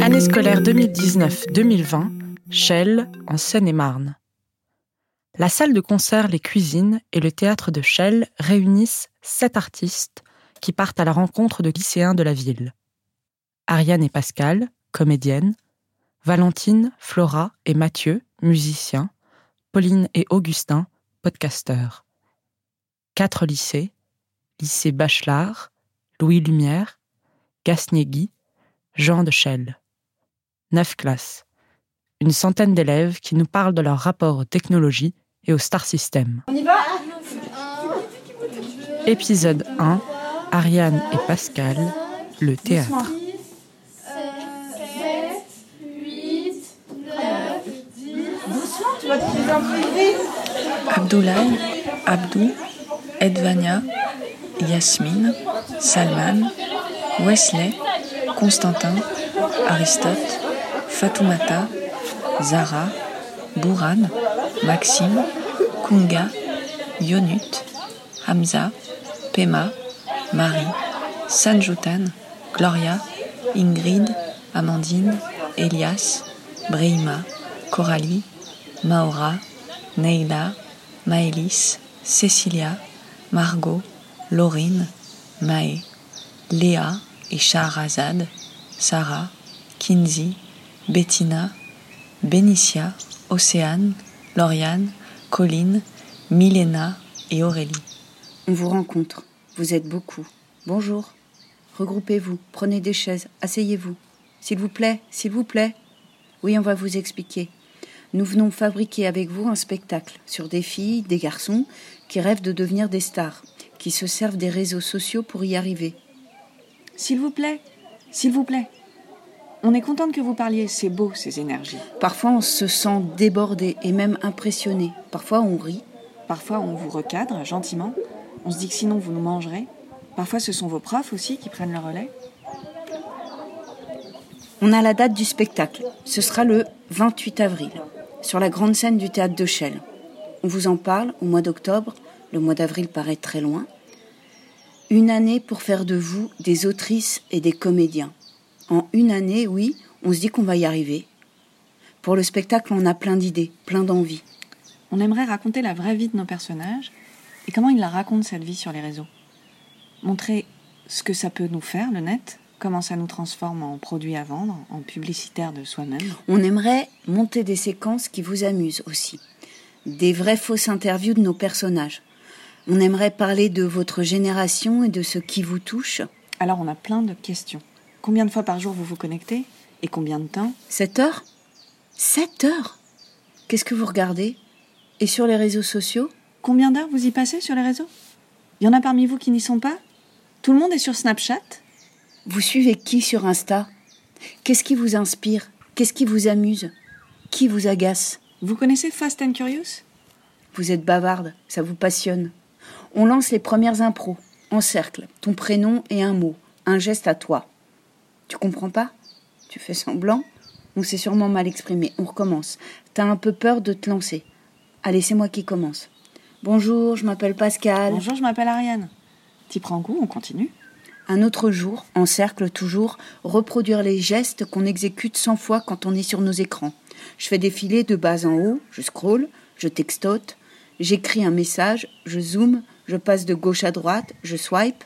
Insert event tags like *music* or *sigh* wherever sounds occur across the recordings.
Année scolaire 2019-2020, Chelles, en Seine-et-Marne. La salle de concert, les cuisines et le théâtre de Chelles réunissent sept artistes qui partent à la rencontre de lycéens de la ville. Ariane et Pascal, comédiennes, Valentine, Flora et Mathieu, musiciens, Pauline et Augustin, podcasteurs. Quatre lycées, lycée Bachelard, Louis Lumière, Gasnier-Guy, Jean de Chelles. Neuf classes. Une centaine d'élèves qui nous parlent de leur rapport aux technologies et au star system. On y va? Épisode 1 Ariane et Pascal, le théâtre. Abdoulaye, Abdou, Edvania, Yasmine, Salman, Wesley, Constantin, Aristote, Fatoumata, Zara, Bourhan, Maxime, Kunga, Yonut, Hamza, Pema, Marie, Sanjutan, Gloria, Ingrid, Amandine, Elias, Brehima, Coralie, Maura, Neila, Maëlys, Cécilia, Margot, Laurine, Maë, Léa et Shahrazad, Sarah, Kinsey, Bettina, Benicia, Océane, Lauriane, Colline, Milena et Aurélie. On vous rencontre. Vous êtes beaucoup. Bonjour. Regroupez-vous. Prenez des chaises. Asseyez-vous. S'il vous plaît, s'il vous plaît. Oui, on va vous expliquer. Nous venons fabriquer avec vous un spectacle sur des filles, des garçons qui rêvent de devenir des stars, qui se servent des réseaux sociaux pour y arriver. S'il vous plaît, s'il vous plaît. On est contente que vous parliez, c'est beau ces énergies. Parfois on se sent débordé et même impressionné. Parfois on rit. Parfois on vous recadre gentiment. On se dit que sinon vous nous mangerez. Parfois ce sont vos profs aussi qui prennent le relais. On a la date du spectacle. Ce sera le 28 avril, sur la grande scène du théâtre de Chelles. On vous en parle au mois d'octobre. Le mois d'avril paraît très loin. Une année pour faire de vous des autrices et des comédiens. En une année, oui, on se dit qu'on va y arriver. Pour le spectacle, on a plein d'idées, plein d'envies. On aimerait raconter la vraie vie de nos personnages et comment ils la racontent cette vie sur les réseaux. Montrer ce que ça peut nous faire, le net, comment ça nous transforme en produit à vendre, en publicitaire de soi-même. On aimerait monter des séquences qui vous amusent aussi. Des vraies fausses interviews de nos personnages. On aimerait parler de votre génération et de ce qui vous touche. Alors on a plein de questions. Combien de fois par jour vous vous connectez Et combien de temps? 7 heures? 7 heures? Qu'est-ce que vous regardez? Et sur les réseaux sociaux? Combien d'heures vous y passez sur les réseaux? Il y en a parmi vous qui n'y sont pas? Tout le monde est sur Snapchat? Vous suivez qui sur Insta? Qu'est-ce qui vous inspire? Qu'est-ce qui vous amuse? Qui vous agace? Vous connaissez Fast and Curious? Vous êtes bavarde, ça vous passionne. On lance les premières impros, en cercle, ton prénom et un mot, un geste à toi. Tu comprends pas? Tu fais semblant? On s'est sûrement mal exprimé. On recommence. T'as un peu peur de te lancer. Allez, c'est moi qui commence. Bonjour, je m'appelle Pascal. Bonjour, je m'appelle Ariane. T'y prends goût, on continue Un autre jour, en cercle toujours, reproduire les gestes qu'on exécute 100 fois quand on est sur nos écrans. Je fais défiler de bas en haut, je scroll, je textote, j'écris un message, je zoome, je passe de gauche à droite, je swipe.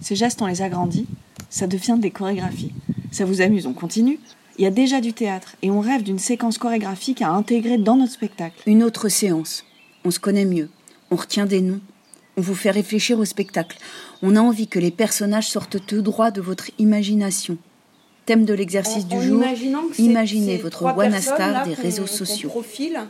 Ces gestes, on les agrandit, ça devient des chorégraphies. Ça vous amuse, on continue. Il y a déjà du théâtre et on rêve d'une séquence chorégraphique à intégrer dans notre spectacle. Une autre séance. On se connaît mieux. On retient des noms. On vous fait réfléchir au spectacle. On a envie que les personnages sortent tout droit de votre imagination. Thème de l'exercice du jour imaginez votre Wanastar des réseaux sociaux.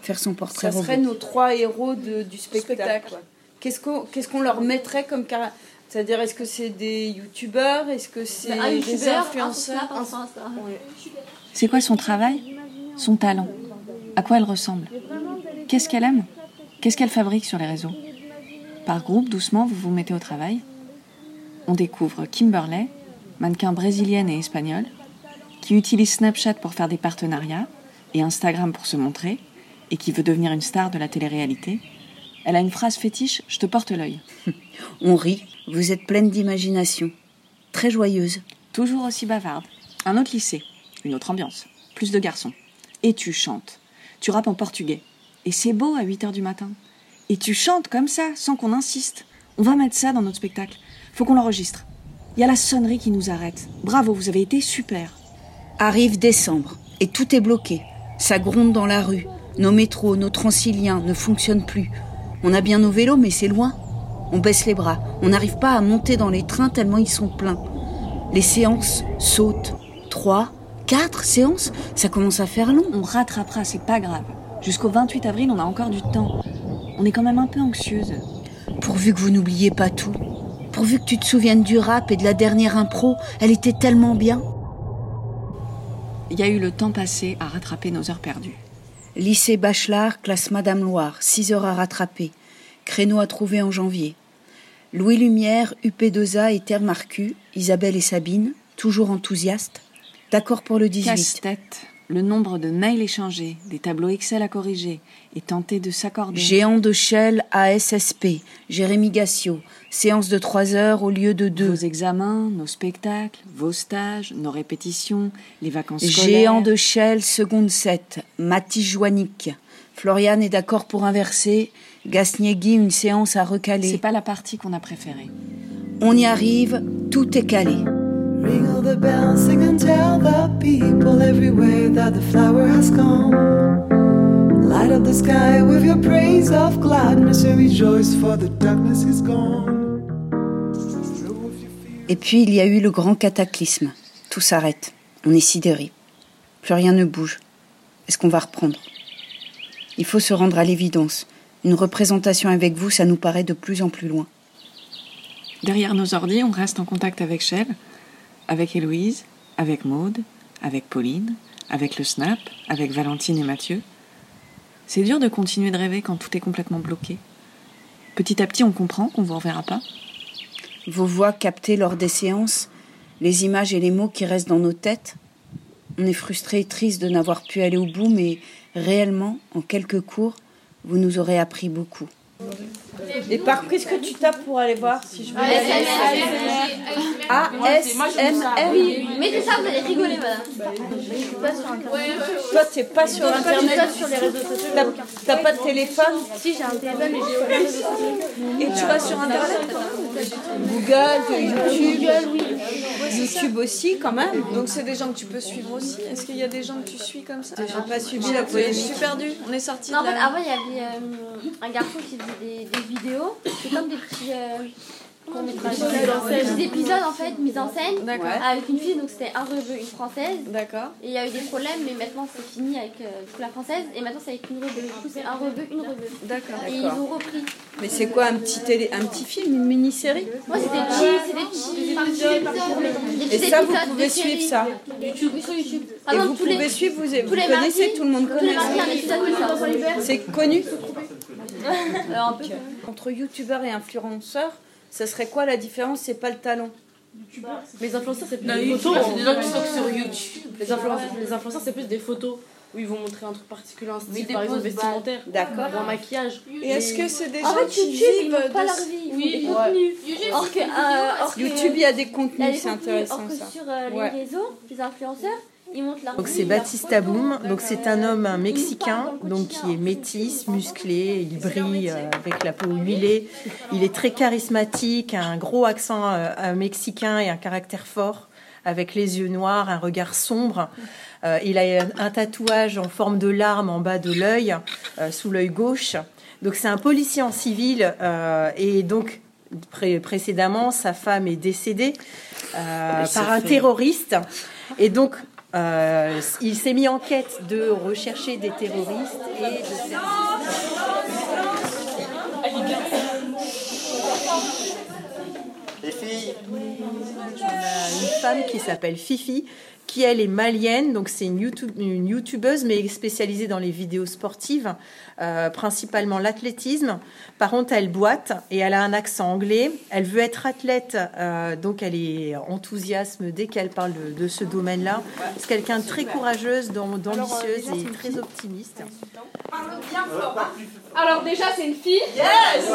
Faire son portrait ça serait nos trois héros de- du spectacle. Qu'est-ce qu'on leur mettrait comme cara- C'est-à-dire, est-ce que c'est des youtubeurs Est-ce que c'est Un des influenceurs. C'est quoi son travail? Son talent? À quoi elle ressemble? Qu'est-ce qu'elle aime? Qu'est-ce qu'elle fabrique sur les réseaux? Par groupe, doucement, vous vous mettez au travail. On découvre Kimberley, mannequin brésilienne et espagnole, qui utilise Snapchat pour faire des partenariats et Instagram pour se montrer, et qui veut devenir une star de la télé-réalité. Elle a une phrase fétiche, je te porte l'œil. *laughs* On rit, vous êtes pleine d'imagination. Très joyeuse. Toujours aussi bavarde. Un autre lycée, une autre ambiance, plus de garçons. Et tu chantes. Tu rappes en portugais. Et c'est beau à 8 heures du matin. Et tu chantes comme ça, sans qu'on insiste. On va mettre ça dans notre spectacle. Faut qu'on l'enregistre. Il y a la sonnerie qui nous arrête. Bravo, vous avez été super. Arrive décembre et tout est bloqué. Ça gronde dans la rue. Nos métros, nos transiliens ne fonctionnent plus. On a bien nos vélos, mais c'est loin. On baisse les bras. On n'arrive pas à monter dans les trains tellement ils sont pleins. Les séances sautent. Trois, quatre séances, ça commence à faire long. On rattrapera, c'est pas grave. Jusqu'au 28 avril, on a encore du temps. On est quand même un peu anxieuse. Pourvu que vous n'oubliez pas tout. Pourvu que tu te souviennes du rap et de la dernière impro, elle était tellement bien. Il y a eu le temps passé à rattraper nos heures perdues. Lycée Bachelard, classe Madame Loire, 6 heures à rattraper. Créneau à trouver en janvier. Louis Lumière, UP2A et Terre Marcu, Isabelle et Sabine, toujours enthousiastes. D'accord pour le 18. Casse-tête, le nombre de mails échangés, des tableaux Excel à corriger et tenter de s'accorder. Géant de Shell ASSP, Jérémy Gassio, séance de 3 heures au lieu de 2. Vos examens, nos spectacles, vos stages, nos répétitions, les vacances scolaires. Géant de Shell, seconde 7, Mathis Joannick. Floriane est d'accord pour inverser. Gasniegui, une séance à recaler. C'est pas la partie qu'on a préférée. On y arrive, tout est calé. The bells, sing and tell the people everywhere that the flower has come. Light up the sky with your praise of gladness and rejoice, for the darkness is gone. Et puis il y a eu le grand cataclysme. Tout s'arrête. On est sidéré. Plus rien ne bouge. Est-ce qu'on va reprendre? Il faut se rendre à l'évidence. Une représentation avec vous, ça nous paraît de plus en plus loin. Derrière nos ordi, on reste en contact avec Shell, avec Héloïse, avec Maude, avec Pauline, avec le Snap, avec Valentine et Mathieu. C'est dur de continuer de rêver quand tout est complètement bloqué. Petit à petit, on comprend qu'on ne vous reverra pas. Vos voix captées lors des séances, les images et les mots qui restent dans nos têtes. On est frustré et triste de n'avoir pu aller au bout, mais réellement, en quelques cours, vous nous aurez appris beaucoup. Et par qu'est-ce que tu tapes pour aller voir si je veux A S M R Mettez ça, vous allez rigoler, madame. Je suis pas sur internet. Toi, t'es pas sur internet. sur les réseaux sociaux. T'as- pas de téléphone Si, j'ai un téléphone, mais j'ai. Et tu vas sur internet Google, YouTube, YouTube aussi quand même. Donc c'est des gens que tu peux suivre aussi Est-ce qu'il y a des gens que tu suis comme ça? J'ai pas suivi Je la suis polémique. perdue. On est sorti Non, en de fait, la... avant, il y avait euh, un garçon qui faisait des, des vidéos. C'est comme des petits. Euh, courts-métrages. des épisodes en fait, mis en scène. Avec une fille, donc c'était un rebeu, une française. D'accord. Et il y a eu des problèmes, mais maintenant c'est fini avec euh, la française. Et maintenant c'est avec une rebeu. Du coup, c'est un rebeu, une rebeu. D'accord. Et ils ont repris. Mais c'est quoi un petit télé, un petit film, une mini-série? Moi, c'est des petits, c'est des petits épisodes. Des Et ça, vous pouvez suivre ça. YouTube, sur YouTube. Et vous pouvez suivre, vous, connaissez, tout le monde connaît. C'est connu? Euh, un peu. Entre youtubeurs et influenceurs, ça serait quoi la différence C'est pas le talent. Les influenceurs, c'est plus des photos, les influenceurs, c'est plus des photos où ils vont montrer un truc particulier, un style, par exemple vestimentaire, D'accord. ou un maquillage. Et est-ce que c'est des En gens fait, qui YouTube, ils vivent montrent pas leur vie, ils font Oui. des Ouais. contenus. Or que, euh, or YouTube, il y a des a contenus, c'est intéressant or que ça. sur euh, les Ouais. réseaux, les influenceurs, ils montrent leur Donc vie, c'est photos. Boom, donc c'est un homme un mexicain, donc qui est métis, musclé, il brille euh, avec la peau huilée, il est très charismatique, un gros accent mexicain et un caractère fort, avec les yeux noirs, un regard sombre. Euh, il a un, un tatouage en forme de larme en bas de l'œil, euh, sous l'œil gauche. Donc c'est un policier en civil euh, et donc pré- précédemment sa femme est décédée par un terroriste et donc il s'est mis en quête de rechercher des terroristes et de faire Une femme qui s'appelle Fifi, qui elle est malienne, donc c'est une, YouTube, une youtubeuse, mais spécialisée dans les vidéos sportives, euh, principalement l'athlétisme. Par contre, elle boite et elle a un accent anglais. Elle veut être athlète, euh, donc elle est enthousiasme dès qu'elle parle de, de ce domaine-là. C'est quelqu'un de très courageuse, d'am- d'ambitieuse et très optimiste. Parle bien fort. Alors déjà, c'est une fille. Yes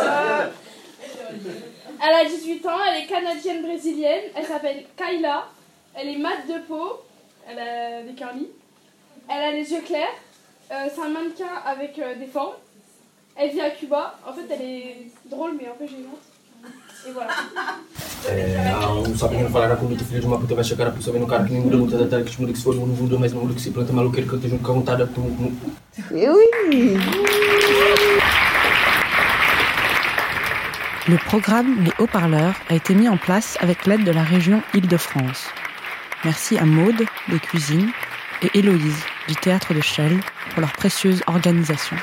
Elle a 18 ans, elle est canadienne-brésilienne. Elle s'appelle Kayla. Elle est mate de peau. Elle a des curly. Elle a les yeux clairs. Euh, c'est un mannequin avec euh, des formes. Elle vit à Cuba. En fait, elle est drôle, mais un peu gênante. Et voilà. É, há um sapinho falar com muito filho de uma puta vai chegar a pessoa vendo um cara que nem muda muito da tela que esmuda que se for não muda mas não muda que se planta maluqueiro que eu esteja com vontade de Oui. Le programme Les Haut-Parleurs a été mis en place avec l'aide de la région Île-de-France. Merci à Maude des Cuisines et Héloïse du Théâtre de Chelles pour leur précieuse organisation.